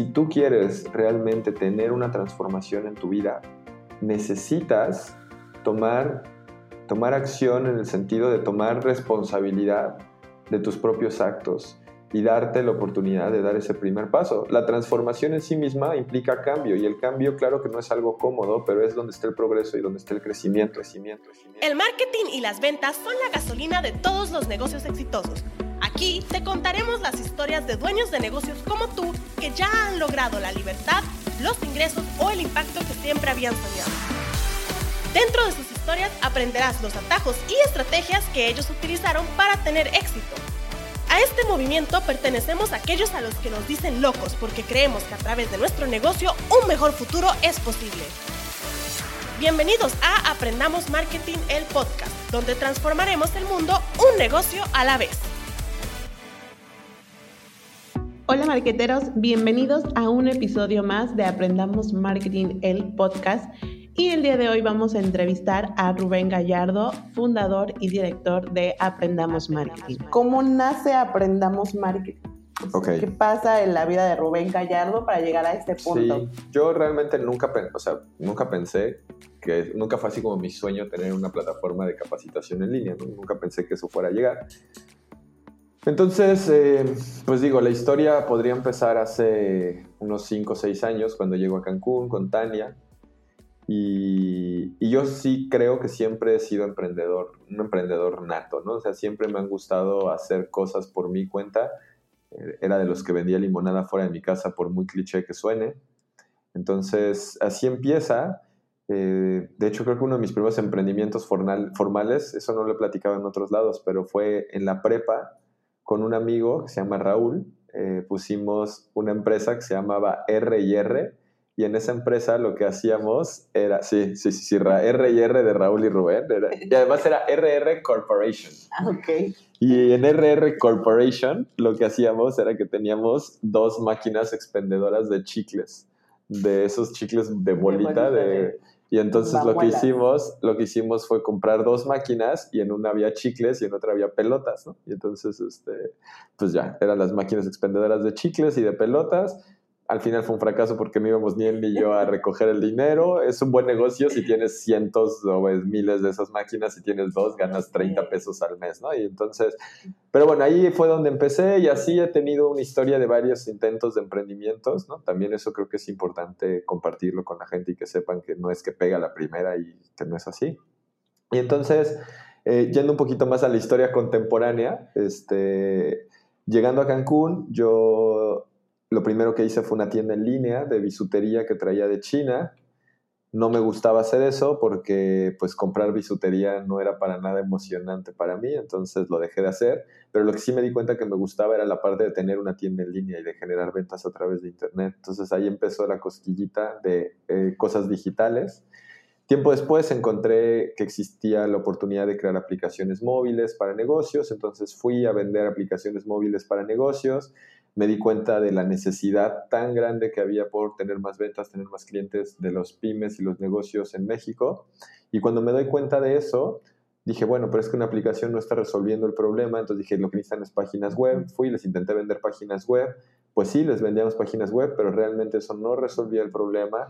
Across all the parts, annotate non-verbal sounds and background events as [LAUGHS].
si tú quieres realmente tener una transformación en tu vida, necesitas tomar, tomar acción en el sentido de tomar responsabilidad de tus propios actos y darte la oportunidad de dar ese primer paso. La transformación en sí misma implica cambio y el cambio claro que no es algo cómodo, pero es donde está el progreso y donde está el crecimiento. crecimiento, crecimiento. El marketing y las ventas son la gasolina de todos los negocios exitosos. Aquí te contaremos las historias de dueños de negocios como tú que ya han logrado la libertad, los ingresos o el impacto que siempre habían soñado. Dentro de sus historias aprenderás los atajos y estrategias que ellos utilizaron para tener éxito a este movimiento pertenecemos a aquellos a los que nos dicen locos porque creemos que a través de nuestro negocio un mejor futuro es posible. Bienvenidos a Aprendamos Marketing, el podcast, donde transformaremos el mundo un negocio a la vez. Hola marqueteros, bienvenidos a un episodio más de Aprendamos Marketing, el podcast. Y el día de hoy vamos a entrevistar a Rubén Gallardo, fundador y director de Aprendamos Marketing. ¿Cómo nace Aprendamos Marketing? ¿Qué pasa en la vida de Rubén Gallardo para llegar a este punto? Sí, yo realmente nunca, o sea, nunca pensé que nunca fue así como mi sueño tener una plataforma de capacitación en línea, nunca pensé que eso fuera a llegar. Entonces, eh, pues digo, la historia podría empezar hace unos 5 o 6 años cuando llego a Cancún con Tania. Y, yo sí creo que siempre he sido emprendedor, un emprendedor nato, ¿no? O sea, siempre me han gustado hacer cosas por mi cuenta. Eh, era de los que vendía limonada fuera de mi casa, por muy cliché que suene. Entonces, así empieza. Eh, de hecho, creo que uno de mis primeros emprendimientos formales, eso no lo he platicado en otros lados, pero fue en la prepa con un amigo que se llama Raúl. Eh, pusimos una empresa que se llamaba R&R y en esa empresa lo que hacíamos era, sí, sí, sí, sí R y R de Raúl y Rubén, y además era RR Corporation. Ah, ok. Y en RR Corporation lo que hacíamos era que teníamos dos máquinas expendedoras de chicles, de esos chicles de bolita, de, y entonces lo que hicimos, lo que hicimos fue comprar dos máquinas y en una había chicles y en otra había pelotas, ¿no? Y entonces, este, pues ya, eran las máquinas expendedoras de chicles y de pelotas al final fue un fracaso porque no íbamos ni él ni yo a recoger el dinero. Es un buen negocio si tienes cientos o miles de esas máquinas, si tienes dos, ganas 30 pesos al mes, ¿no? Y entonces, pero bueno, ahí fue donde empecé y así he tenido una historia de varios intentos de emprendimientos, ¿no? También eso creo que es importante compartirlo con la gente y que sepan que no es que pega la primera y que no es así. Y entonces, eh, yendo un poquito más a la historia contemporánea, este, llegando a Cancún, yo lo primero que hice fue una tienda en línea de bisutería que traía de China. No me gustaba hacer eso porque pues comprar bisutería no era para nada emocionante para mí, entonces lo dejé de hacer, pero lo que sí me di cuenta que me gustaba era la parte de tener una tienda en línea y de generar ventas a través de internet. Entonces ahí empezó la cosquillita de eh, cosas digitales. Tiempo después encontré que existía la oportunidad de crear aplicaciones móviles para negocios, entonces fui a vender aplicaciones móviles para negocios me di cuenta de la necesidad tan grande que había por tener más ventas, tener más clientes de los pymes y los negocios en México. Y cuando me doy cuenta de eso, dije, bueno, pero es que una aplicación no está resolviendo el problema, entonces dije, lo que necesitan es páginas web. Fui, les intenté vender páginas web. Pues sí, les vendíamos páginas web, pero realmente eso no resolvía el problema.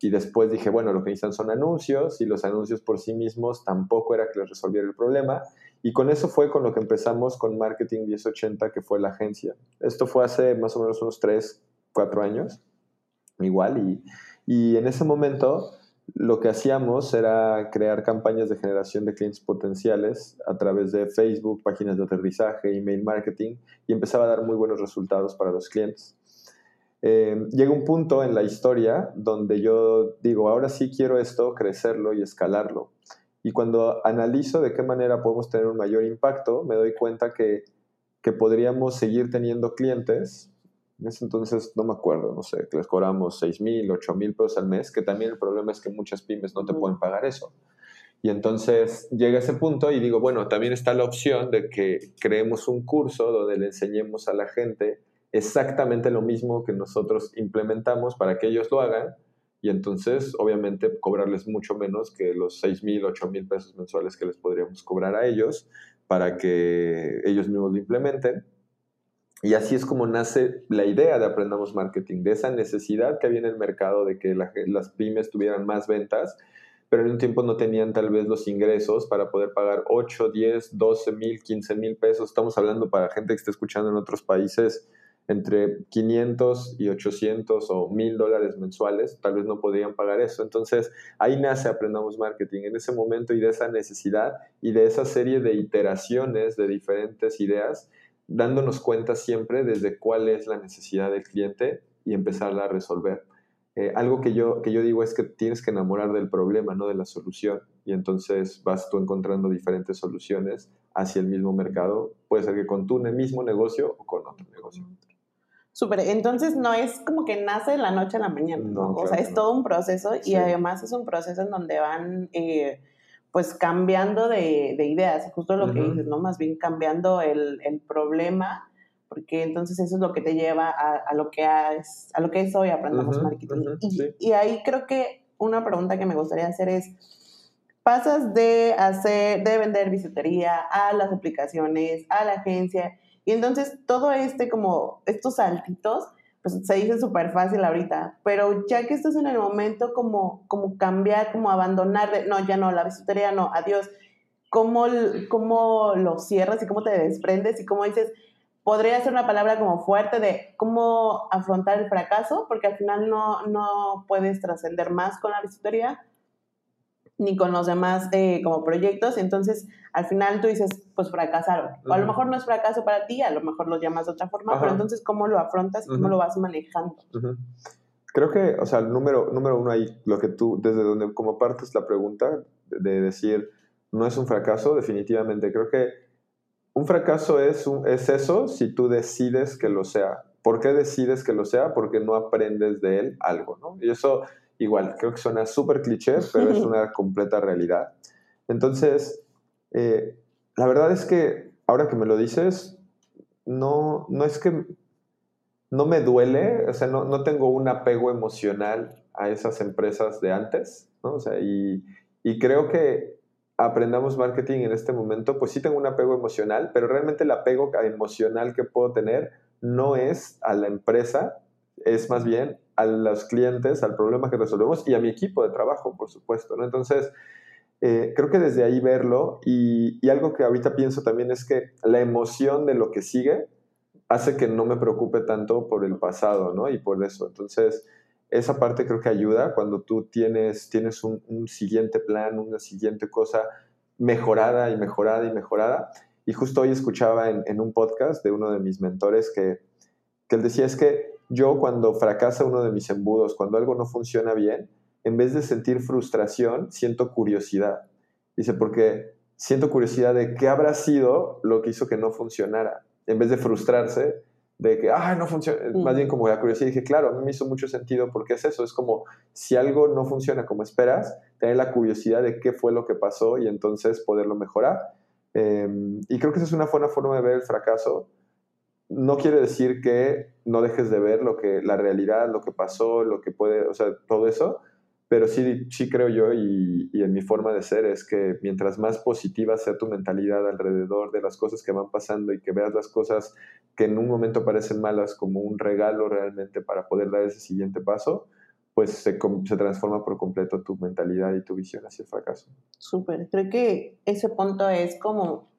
Y después dije, bueno, lo que necesitan son anuncios y los anuncios por sí mismos tampoco era que les resolviera el problema. Y con eso fue con lo que empezamos con Marketing 1080, que fue la agencia. Esto fue hace más o menos unos 3, 4 años, igual. Y, en ese momento lo que hacíamos era crear campañas de generación de clientes potenciales a través de Facebook, páginas de aterrizaje, email marketing, y empezaba a dar muy buenos resultados para los clientes. Eh, llega un punto en la historia donde yo digo, ahora sí quiero esto, crecerlo y escalarlo. Y cuando analizo de qué manera podemos tener un mayor impacto, me doy cuenta que, que podríamos seguir teniendo clientes. En ese entonces no me acuerdo, no sé, que les cobramos 6 mil, 8 mil pesos al mes, que también el problema es que muchas pymes no te pueden pagar eso. Y entonces llega ese punto y digo, bueno, también está la opción de que creemos un curso donde le enseñemos a la gente exactamente lo mismo que nosotros implementamos para que ellos lo hagan y entonces obviamente cobrarles mucho menos que los 6 mil, 8 mil pesos mensuales que les podríamos cobrar a ellos para que ellos mismos lo implementen. Y así es como nace la idea de Aprendamos Marketing, de esa necesidad que había en el mercado de que las pymes tuvieran más ventas, pero en un tiempo no tenían tal vez los ingresos para poder pagar 8, 10, 12 mil, 15 mil pesos. Estamos hablando para gente que esté escuchando en otros países entre 500 y 800 o 1000 dólares mensuales, tal vez no podrían pagar eso. Entonces ahí nace Aprendamos Marketing, en ese momento y de esa necesidad y de esa serie de iteraciones de diferentes ideas dándonos cuenta siempre desde cuál es la necesidad del cliente y empezarla a resolver. Eh, algo que yo, que yo digo es que tienes que enamorar del problema, no de la solución. Y entonces vas tú encontrando diferentes soluciones hacia el mismo mercado. Puede ser que con tu mismo negocio o con otro negocio. Súper, entonces no es como que nace de la noche a la mañana, ¿no? o sea, es todo un proceso y además es un proceso en donde van... Eh, pues cambiando de, de ideas, justo lo que dices, ¿no? Más bien cambiando el, el, problema, porque entonces eso es lo que te lleva a, a lo, que es, a lo que es hoy Aprendamos Marketing. y, y, ahí creo que una pregunta que me gustaría hacer es, pasas de hacer, de vender bisutería a las aplicaciones, a la agencia, y entonces todo este como, estos saltitos, pues se dice súper fácil ahorita, pero ya que estás en el momento como, como cambiar, como abandonar, de, no, ya no, la bisutería no, adiós, ¿cómo, cómo lo cierras y cómo te desprendes y cómo dices, podría ser una palabra como fuerte de cómo afrontar el fracaso, porque al final no, no puedes trascender más con la bisutería, ni con los demás eh, como proyectos, entonces al final tú dices, pues fracasaron. O a lo mejor no es fracaso para ti, a lo mejor lo llamas de otra forma, pero entonces ¿cómo lo afrontas y cómo lo vas manejando? Creo que, o sea, el número, número uno ahí, lo que tú, desde donde como partes la pregunta, de decir, no es un fracaso, definitivamente. Creo que un fracaso es, un, es eso si tú decides que lo sea. ¿Por qué decides que lo sea? Porque no aprendes de él algo, ¿no? Y eso igual, creo que suena súper cliché, [LAUGHS] pero es una completa realidad. Entonces, eh, la verdad es que ahora que me lo dices, no, no es que no me duele, o sea, no, no tengo un apego emocional a esas empresas de antes, ¿no? O sea, y, y creo que aprendamos marketing en este momento, pues sí tengo un apego emocional, pero realmente el apego emocional que puedo tener no es a la empresa, es más bien a los clientes, al problema que resolvemos y a mi equipo de trabajo, por supuesto. Entonces, eh, creo que desde ahí verlo y, algo que ahorita pienso también es que la emoción de lo que sigue hace que no me preocupe tanto por el pasado, ¿no? Y por eso. Entonces, esa parte creo que ayuda cuando tú tienes, tienes un, un siguiente plan, una siguiente cosa mejorada y mejorada y mejorada. Y justo hoy escuchaba en, en un podcast de uno de mis mentores que, que él decía es que yo cuando fracasa uno de mis embudos, cuando algo no funciona bien, en vez de sentir frustración, siento curiosidad. Dice, porque siento curiosidad de qué habrá sido lo que hizo que no funcionara. En vez de frustrarse de que, ah, no funciona, más bien como la curiosidad. Dije, claro, a mí me hizo mucho sentido porque es eso, es como si algo no funciona como esperas, tener la curiosidad de qué fue lo que pasó y entonces poderlo mejorar. Em, y creo que esa es una buena forma de ver el fracaso no quiere decir que no dejes de ver lo que, la realidad, lo que pasó, lo que puede, o sea, todo eso, pero sí, sí creo yo y, en mi forma de ser es que mientras más positiva sea tu mentalidad alrededor de las cosas que van pasando y que veas las cosas que en un momento parecen malas como un regalo realmente para poder dar ese siguiente paso, pues se, se transforma por completo tu mentalidad y tu visión hacia el fracaso. Súper, creo que ese punto es como,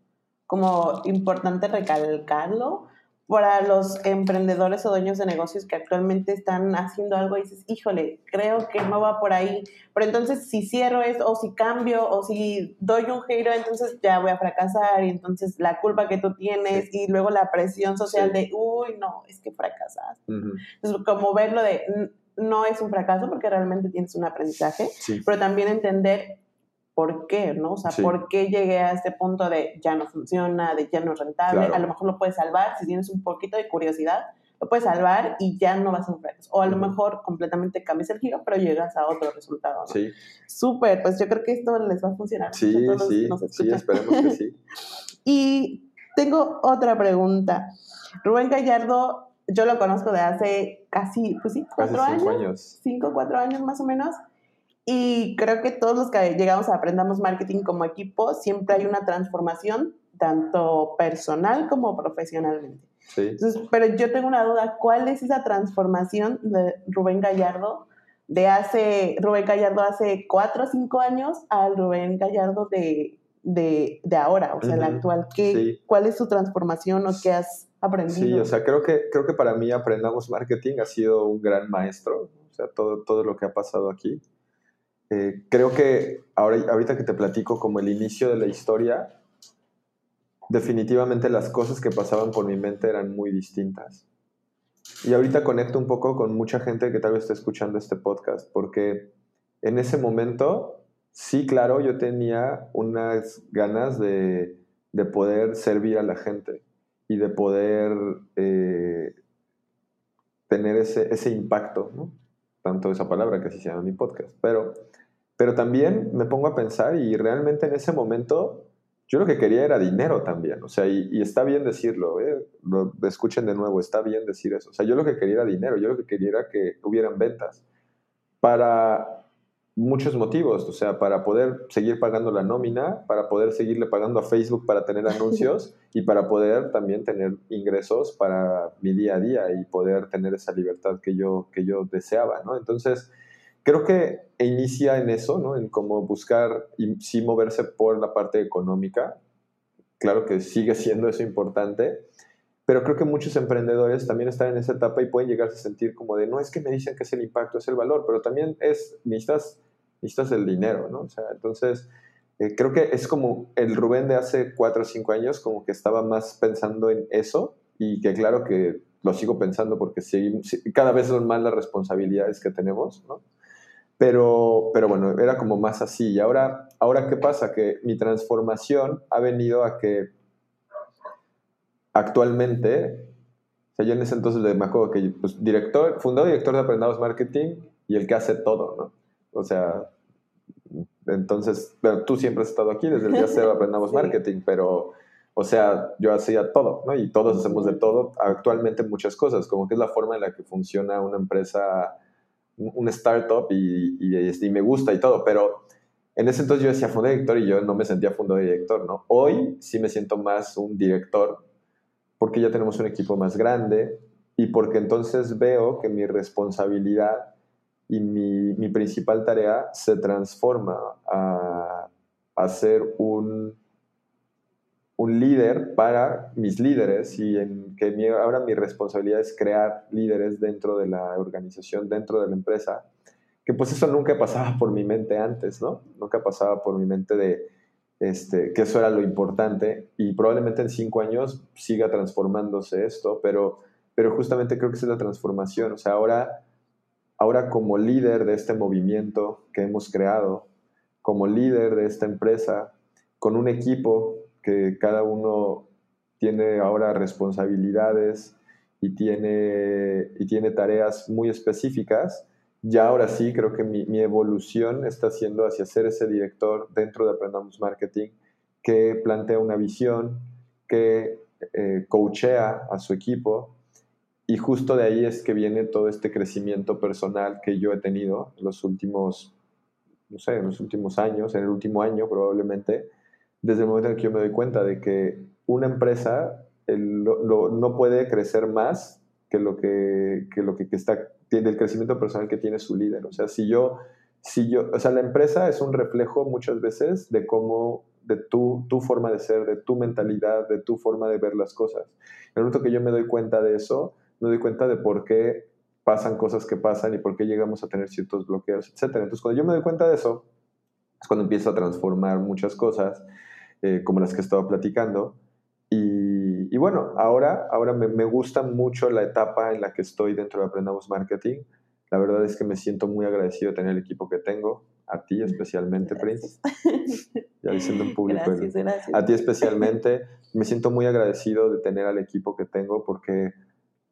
como importante recalcarlo para los emprendedores o dueños de negocios que actualmente están haciendo algo y dices, híjole, creo que no va por ahí. Pero entonces si cierro esto o si cambio o si doy un giro, entonces ya voy a fracasar y entonces la culpa que tú tienes y luego la presión social de, uy, no, es que fracasas. Entonces como verlo de, no es un fracaso porque realmente tienes un aprendizaje, pero también entender por qué, ¿no? O sea, por qué llegué a este punto de ya no funciona, de ya no es rentable. A lo mejor lo puedes salvar, si tienes un poquito de curiosidad, lo puedes salvar y ya no vas a un fracaso. O a lo mejor completamente cambias el giro, pero llegas a otro resultado. ¿no? Sí. Súper, pues yo creo que esto les va a funcionar. Sí, sí, sí, esperemos que sí. [LAUGHS] y tengo otra pregunta. Rubén Gallardo, yo lo conozco de hace casi, pues sí, cuatro años, años. Cinco, cuatro años más o menos. Y creo que todos los que llegamos a Aprendamos Marketing como equipo, siempre hay una transformación, tanto personal como profesionalmente. Sí. pero yo tengo una duda, ¿cuál es esa transformación de Rubén Gallardo de hace, Rubén Gallardo hace cuatro o cinco años al Rubén Gallardo de, de, ahora, o sea, el actual? ¿Qué, ¿Cuál es su transformación o qué has aprendido? Sí, o sea, creo que, creo que para mí Aprendamos Marketing ha sido un gran maestro, o sea, todo, todo lo que ha pasado aquí. Eh, creo que ahora, ahorita que te platico como el inicio de la historia, definitivamente las cosas que pasaban por mi mente eran muy distintas. Y ahorita conecto un poco con mucha gente que tal vez esté escuchando este podcast, porque en ese momento, sí, claro, yo tenía unas ganas de, de poder servir a la gente y de poder eh, tener ese, ese impacto, ¿no? Tanto esa palabra que así se llama mi podcast, pero, pero también me pongo a pensar y realmente en ese momento yo lo que quería era dinero también, o sea, y, está bien decirlo, ¿eh? escuchen de nuevo, está bien decir eso, o sea, yo lo que quería era dinero, yo lo que quería era que hubieran ventas para muchos motivos, o sea, para poder seguir pagando la nómina, para poder seguirle pagando a Facebook para tener [LAUGHS] anuncios y para poder también tener ingresos para mi día a día y poder tener esa libertad que yo, que yo deseaba, ¿no? Entonces, creo que inicia en eso, ¿no? En cómo buscar y sí moverse por la parte económica. Claro que sigue siendo eso importante, pero creo que muchos emprendedores también están en esa etapa y pueden llegarse a sentir como de, no es que me dicen que es el impacto, es el valor, pero también es, necesitas necesitas el dinero, ¿no? O sea, entonces, eh, creo que es como el Rubén de hace cuatro o cinco años, como que estaba más pensando en eso y que claro que lo sigo pensando porque cada vez son más las responsabilidades que tenemos, ¿no? Pero, pero bueno, era como más así. Y ahora, ahora, ¿qué pasa? Que mi transformación ha venido a que actualmente, o sea, yo en ese entonces me acuerdo que, pues, director, fundador y director de Aprendados Marketing y el que hace todo, ¿no? O sea, entonces, tú siempre has estado aquí desde el día cero aprendamos [LAUGHS] marketing, pero, o sea, yo hacía todo, ¿no? Y todos hacemos de todo, actualmente muchas cosas, como que es la forma en la que funciona una empresa, un startup y, y, y me gusta y todo, pero en ese entonces yo decía fundador director y yo no me sentía fundador director, ¿no? Hoy sí me siento más un director porque ya tenemos un equipo más grande y porque entonces veo que mi responsabilidad y mi, mi principal tarea se transforma a, a ser un, un líder para mis líderes y en que mi, ahora mi responsabilidad es crear líderes dentro de la organización, dentro de la empresa, que pues eso nunca pasaba por mi mente antes, ¿no? Nunca pasaba por mi mente de este, que eso era lo importante y probablemente en cinco años siga transformándose esto, pero, pero justamente creo que es la transformación, o sea, ahora ahora como líder de este movimiento que hemos creado, como líder de esta empresa, con un equipo que cada uno tiene ahora responsabilidades y tiene, y tiene tareas muy específicas, ya ahora sí creo que mi, evolución está siendo hacia ser ese director dentro de Aprendamos Marketing que plantea una visión, que eh, coachea a su equipo. Y justo de ahí es que viene todo este crecimiento personal que yo he tenido en los últimos, no sé, los últimos años, en el último año probablemente, desde el momento en que yo me doy cuenta de que una empresa no puede crecer más que lo que, que lo que está, del crecimiento personal que tiene su líder. O sea, si yo, si yo, o sea, la empresa es un reflejo muchas veces de cómo de tu, tu forma de ser, de tu mentalidad, de tu forma de ver las cosas. En el momento que yo me doy cuenta de eso, me doy cuenta de por qué pasan cosas que pasan y por qué llegamos a tener ciertos bloqueos, etc. Entonces, cuando yo me doy cuenta de eso, es cuando empiezo a transformar muchas cosas, eh, como las que estaba platicando. Y, y bueno, ahora, ahora me, me, gusta mucho la etapa en la que estoy dentro de Aprendamos Marketing. La verdad es que me siento muy agradecido de tener el equipo que tengo, a ti especialmente, Prince. [LAUGHS] Ya diciendo en público. Gracias, gracias. A ti especialmente. Me siento muy agradecido de tener al equipo que tengo porque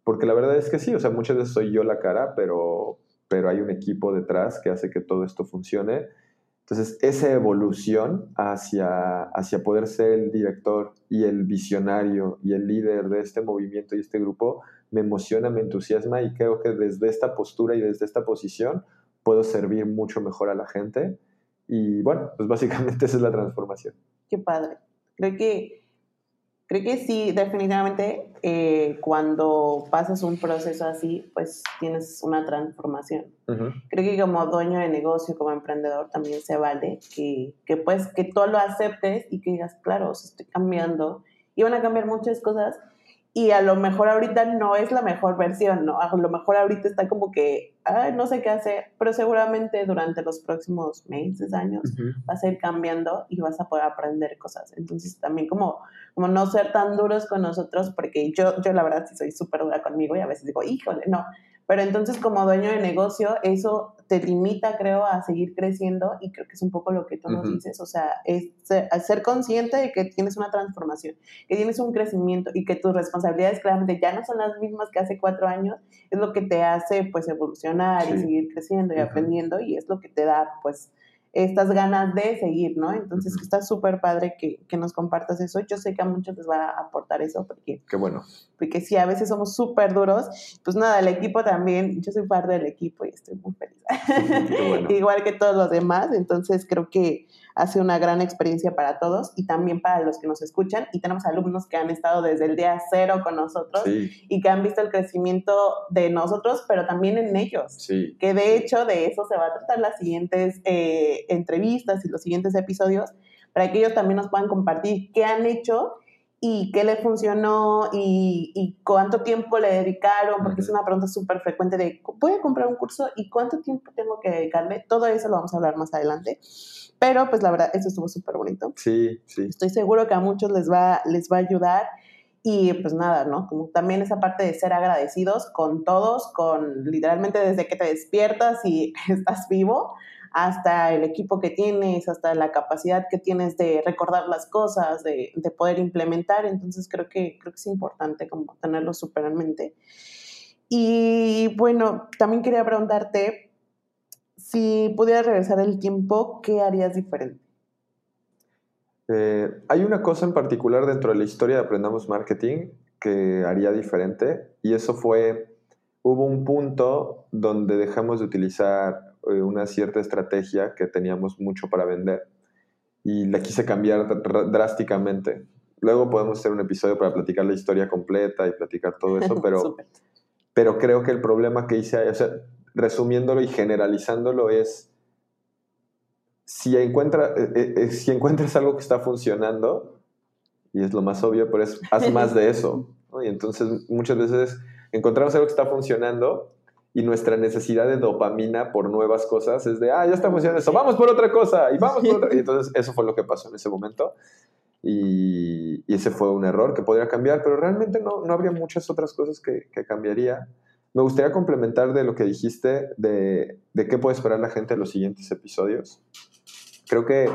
porque la verdad es que sí, o sea, muchas veces soy yo la cara, pero, pero hay un equipo detrás que hace que todo esto funcione. Entonces, esa evolución hacia, hacia poder ser el director y el visionario y el líder de este movimiento y este grupo me emociona, me entusiasma y creo que desde esta postura y desde esta posición puedo servir mucho mejor a la gente. Y bueno, pues básicamente [LAUGHS] esa es la transformación. Qué padre. Creo que Creo que sí, definitivamente eh, cuando pasas un proceso así, pues tienes una transformación. Creo que como dueño de negocio, como emprendedor, también se vale que, que pues que tú lo aceptes y que digas, claro, estoy cambiando. Y van a cambiar muchas cosas y a lo mejor ahorita no es la mejor versión, ¿no? A lo mejor ahorita está como que, ay, no sé qué hacer, pero seguramente durante los próximos meses, años, vas a ir cambiando y vas a poder aprender cosas. Entonces también como, como no ser tan duros con nosotros, porque yo, yo la verdad sí soy súper dura conmigo y a veces digo, híjole, no, pero entonces como dueño de negocio, eso te limita, creo, a seguir creciendo y creo que es un poco lo que tú nos dices, o sea, es ser, consciente de que tienes una transformación, que tienes un crecimiento y que tus responsabilidades claramente ya no son las mismas que hace cuatro años, es lo que te hace pues evolucionar y seguir creciendo y aprendiendo y es lo que te da pues estas ganas de seguir, ¿no? Entonces, está súper padre que, que, nos compartas eso. Yo sé que a muchos les va a aportar eso, porque... Qué bueno. Porque sí, a veces somos súper duros. Pues nada, el equipo también, yo soy parte del equipo y estoy muy feliz. [LAUGHS] Igual que todos los demás, entonces creo que ha sido una gran experiencia para todos y también para los que nos escuchan. Y tenemos alumnos que han estado desde el día cero con nosotros y que han visto el crecimiento de nosotros, pero también en ellos. Sí. Que de hecho de eso se va a tratar las siguientes eh, entrevistas y los siguientes episodios, para que ellos también nos puedan compartir qué han hecho y qué le funcionó y, cuánto tiempo le dedicaron, porque es una pregunta súper frecuente de, ¿voy a comprar un curso y cuánto tiempo tengo que dedicarle? Todo eso lo vamos a hablar más adelante. Pero pues la verdad, eso estuvo súper bonito. Sí, sí. Estoy seguro que a muchos les va, les va a ayudar. Y pues nada, ¿no? Como también esa parte de ser agradecidos con todos, con literalmente desde que te despiertas y [LAUGHS] estás vivo, hasta el equipo que tienes, hasta la capacidad que tienes de recordar las cosas, de, de poder implementar. Entonces creo que, creo que es importante como tenerlo súper en mente. Y bueno, también quería preguntarte, si pudieras regresar el tiempo, ¿qué harías diferente? Eh, hay una cosa en particular dentro de la historia de Aprendamos Marketing que haría diferente y eso fue, hubo un punto donde dejamos de utilizar una cierta estrategia que teníamos mucho para vender y la quise cambiar drásticamente. Luego podemos hacer un episodio para platicar la historia completa y platicar todo eso, [LAUGHS] pero, pero creo que el problema que hice, o sea, resumiéndolo y generalizándolo, es si, encuentra, eh, eh, eh, si encuentras algo que está funcionando, y es lo más obvio, pero es, haz más de eso. Y entonces muchas veces encontramos algo que está funcionando y nuestra necesidad de dopamina por nuevas cosas es de, ah, ya está funcionando eso, vamos por otra cosa y vamos por otra. Y entonces eso fue lo que pasó en ese momento. Y, ese fue un error que podría cambiar, pero realmente no, no habría muchas otras cosas que, que cambiaría. Me gustaría complementar de lo que dijiste de, de qué puede esperar la gente en los siguientes episodios. Creo que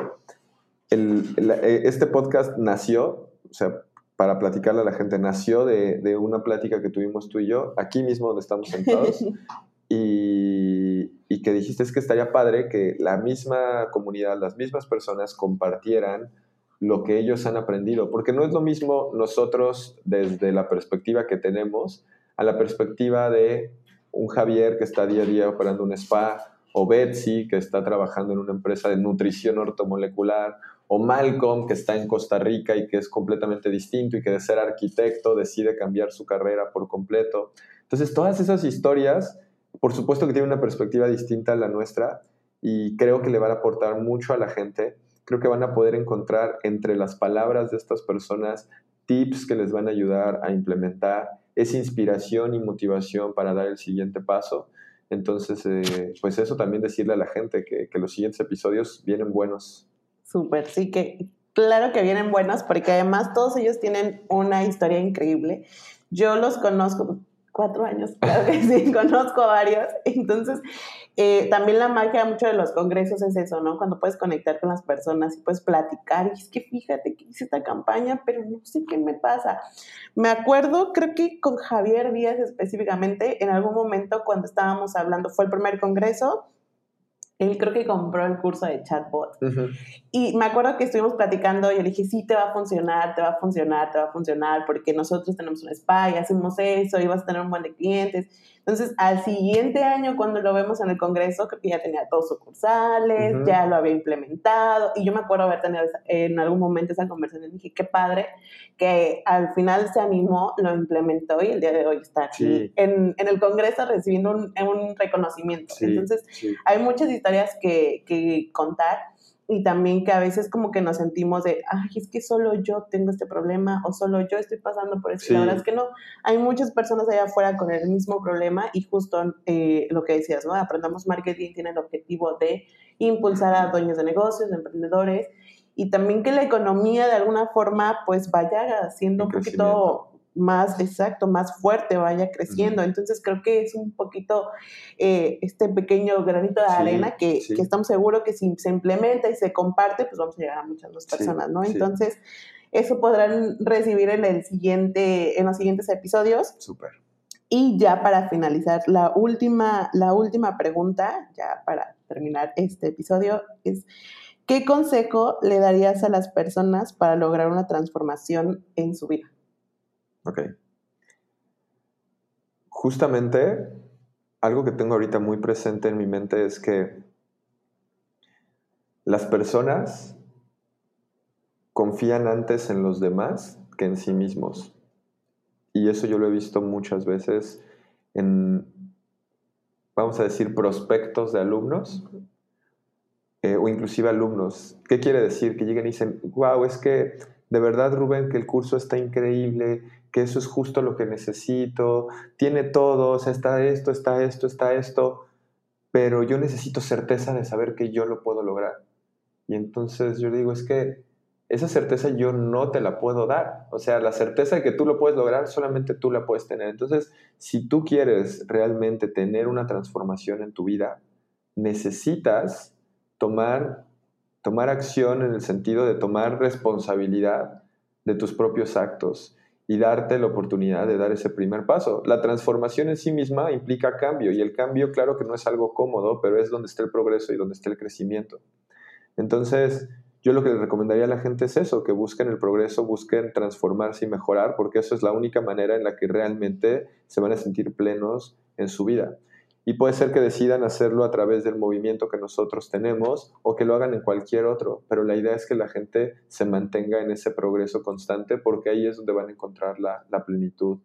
eh, este podcast nació, o sea, para platicarle a la gente, nació de, de, una plática que tuvimos tú y yo, aquí mismo donde estamos sentados, [LAUGHS] y, y, que dijiste es que estaría padre que la misma comunidad, las mismas personas compartieran lo que ellos han aprendido, porque no es lo mismo nosotros desde la perspectiva que tenemos, a la perspectiva de un Javier que está día a día operando un spa, o Betsy que está trabajando en una empresa de nutrición ortomolecular, o Malcolm que está en Costa Rica y que es completamente distinto y que de ser arquitecto decide cambiar su carrera por completo. Entonces, todas esas historias, por supuesto que tienen una perspectiva distinta a la nuestra y creo que le van a aportar mucho a la gente. Creo que van a poder encontrar entre las palabras de estas personas tips que les van a ayudar a implementar es inspiración y motivación para dar el siguiente paso. Entonces, eh, pues eso también decirle a la gente que, que los siguientes episodios vienen buenos. Súper, sí que claro que vienen buenos porque además todos ellos tienen una historia increíble. Yo los conozco, cuatro años, claro que sí, [LAUGHS] conozco varios. Entonces, eh, también la magia de muchos de los congresos es eso, ¿no? Cuando puedes conectar con las personas y puedes platicar. Y es que fíjate que hice esta campaña, pero no sé qué me pasa. Me acuerdo, creo que con Javier Díaz específicamente, en algún momento cuando estábamos hablando, fue el primer congreso él creo que compró el curso de chatbot. Y me acuerdo que estuvimos platicando, yo le dije, sí, te va a funcionar, te va a funcionar, te va a funcionar, porque nosotros tenemos un spa y hacemos eso y vas a tener un buen de clientes. Entonces, al siguiente año, cuando lo vemos en el Congreso, creo que ya tenía dos sucursales, ya lo había implementado. Y yo me acuerdo haber tenido en algún momento esa conversación y dije, qué padre, que al final se animó, lo implementó y el día de hoy está aquí en, en, el Congreso recibiendo un, un reconocimiento. Entonces, hay muchas historias que, que contar y también que a veces como que nos sentimos de, ay, es que solo yo tengo este problema o solo yo estoy pasando por eso. La verdad es que no, hay muchas personas allá afuera con el mismo problema y justo eh, lo que decías, ¿no? Aprendamos Marketing tiene el objetivo de impulsar a dueños de negocios, de emprendedores y también que la economía de alguna forma pues vaya siendo un poquito más exacto, más fuerte, vaya creciendo. Entonces creo que es un poquito eh, este pequeño granito de arena que, estamos seguros que si se implementa y se comparte, pues vamos a llegar a muchas más personas, ¿no? Entonces, eso podrán recibir en el siguiente, en los siguientes episodios. Súper. Y ya para finalizar, la última, la última pregunta, ya para terminar este episodio, es ¿qué consejo le darías a las personas para lograr una transformación en su vida? Ok. Justamente, algo que tengo ahorita muy presente en mi mente es que las personas confían antes en los demás que en sí mismos. Y eso yo lo he visto muchas veces en, vamos a decir, prospectos de alumnos eh, o inclusive alumnos. ¿Qué quiere decir? Que lleguen y dicen, wow, es que de verdad, Rubén, que el curso está increíble, que eso es justo lo que necesito, tiene todo, o sea, está esto, está esto, está esto, pero yo necesito certeza de saber que yo lo puedo lograr. Y entonces yo digo, es que esa certeza yo no te la puedo dar. O sea, la certeza de que tú lo puedes lograr, solamente tú la puedes tener. Entonces, si tú quieres realmente tener una transformación en tu vida, necesitas tomar tomar acción en el sentido de tomar responsabilidad de tus propios actos y darte la oportunidad de dar ese primer paso. La transformación en sí misma implica cambio y el cambio claro que no es algo cómodo, pero es donde está el progreso y donde está el crecimiento. Entonces, yo lo que le recomendaría a la gente es eso, que busquen el progreso, busquen transformarse y mejorar, porque eso es la única manera en la que realmente se van a sentir plenos en su vida. Y puede ser que decidan hacerlo a través del movimiento que nosotros tenemos o que lo hagan en cualquier otro, pero la idea es que la gente se mantenga en ese progreso constante porque ahí es donde van a encontrar la, plenitud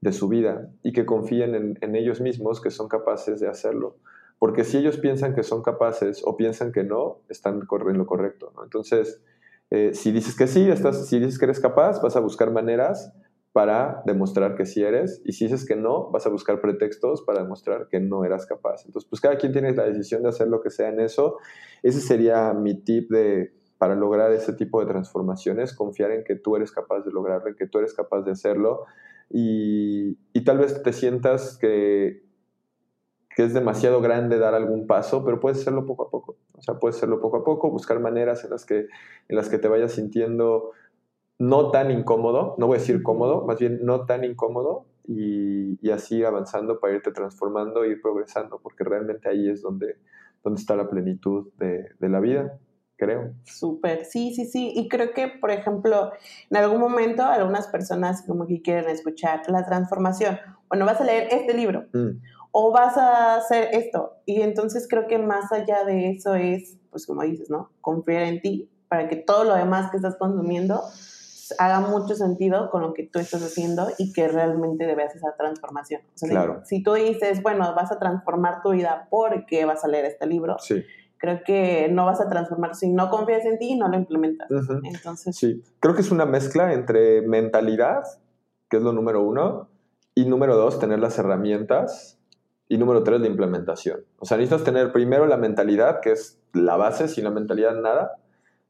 de su vida y que confíen en, ellos mismos que son capaces de hacerlo. Porque si ellos piensan que son capaces o piensan que no, están en lo correcto. Entonces, eh, si dices que sí, estás, si dices que eres capaz, vas a buscar maneras para demostrar que sí eres y si dices que no, vas a buscar pretextos para demostrar que no eras capaz. Entonces, pues cada quien tiene la decisión de hacer lo que sea en eso. Ese sería mi tip de para lograr ese tipo de transformaciones, confiar en que tú eres capaz de lograrlo, en que tú eres capaz de hacerlo y, y tal vez te sientas que, que es demasiado grande dar algún paso, pero puedes hacerlo poco a poco. O sea, puedes hacerlo poco a poco, buscar maneras en las que, en las que te vayas sintiendo no tan incómodo, no voy a decir cómodo, más bien no tan incómodo y, así avanzando para irte transformando e ir progresando, porque realmente ahí es donde, donde está la plenitud de, la vida, creo. Súper, sí, sí, sí. Y creo que, por ejemplo, en algún momento algunas personas como que quieren escuchar la transformación. Bueno, vas a leer este libro mm. o vas a hacer esto. Y entonces creo que más allá de eso es, pues como dices, ¿no? Confiar en ti para que todo lo demás que estás consumiendo haga mucho sentido con lo que tú estás haciendo y que realmente debes esa transformación. claro. si, tú dices, bueno, vas a transformar tu vida porque vas a leer este libro, creo que no vas a transformar si no confías en ti y no lo implementas. Entonces, sí, creo que es una mezcla entre mentalidad, que es lo número uno, y número dos, tener las herramientas, y número tres, la implementación. O sea, necesitas tener primero la mentalidad, que es la base, sin la mentalidad nada,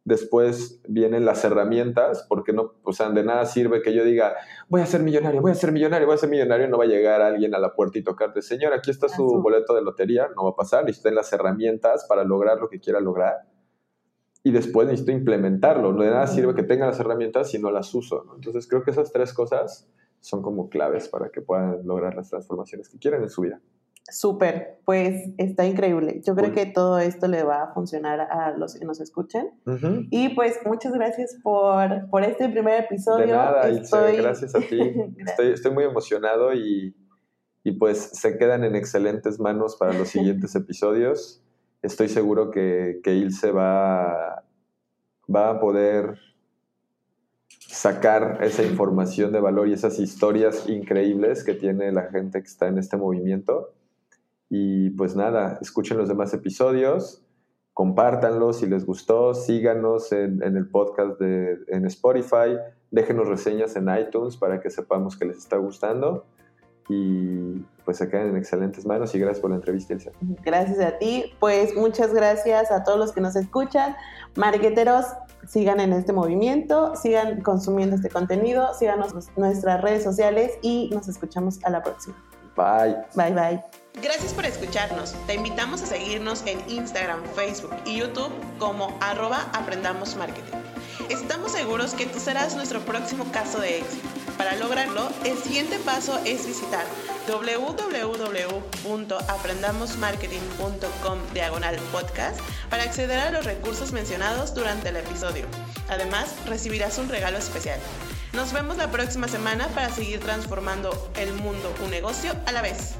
Después vienen las herramientas, porque no, o sea, de nada sirve que yo diga, voy a ser millonario, voy a ser millonario, voy a ser millonario, no va a llegar alguien a la puerta y tocarte, señor, aquí está su boleto de lotería, no va a pasar, necesito las herramientas para lograr lo que quiera lograr. Y después necesito implementarlo. De nada sirve que tenga las herramientas si no las uso. Entonces creo que esas tres cosas son como claves para que puedan lograr las transformaciones que quieren en su vida. Súper, pues está increíble. Yo creo que todo esto le va a funcionar a los que nos escuchen. Y pues muchas gracias por, por este primer episodio. De nada, estoy... gracias a ti. [LAUGHS] estoy, estoy, muy emocionado y, y, pues se quedan en excelentes manos para los siguientes [LAUGHS] episodios. Estoy seguro que, que Ilse va, va a poder sacar esa información de valor y esas historias increíbles que tiene la gente que está en este movimiento. Y pues nada, escuchen los demás episodios, compártanlos si les gustó, síganos en, el podcast de, en Spotify, déjenos reseñas en iTunes para que sepamos que les está gustando y pues se queden en excelentes manos y gracias por la entrevista, Elsa. Gracias a ti, pues muchas gracias a todos los que nos escuchan. Marqueteros, sigan en este movimiento, sigan consumiendo este contenido, síganos en nuestras redes sociales y nos escuchamos a la próxima. Bye. Bye, bye. Gracias por escucharnos. Te invitamos a seguirnos en Instagram, Facebook y YouTube como arroba Aprendamos Marketing. Estamos seguros que tú serás nuestro próximo caso de éxito. Para lograrlo, el siguiente paso es visitar www.aprendamosmarketing.com diagonal podcast para acceder a los recursos mencionados durante el episodio. Además, recibirás un regalo especial. Nos vemos la próxima semana para seguir transformando el mundo un negocio a la vez.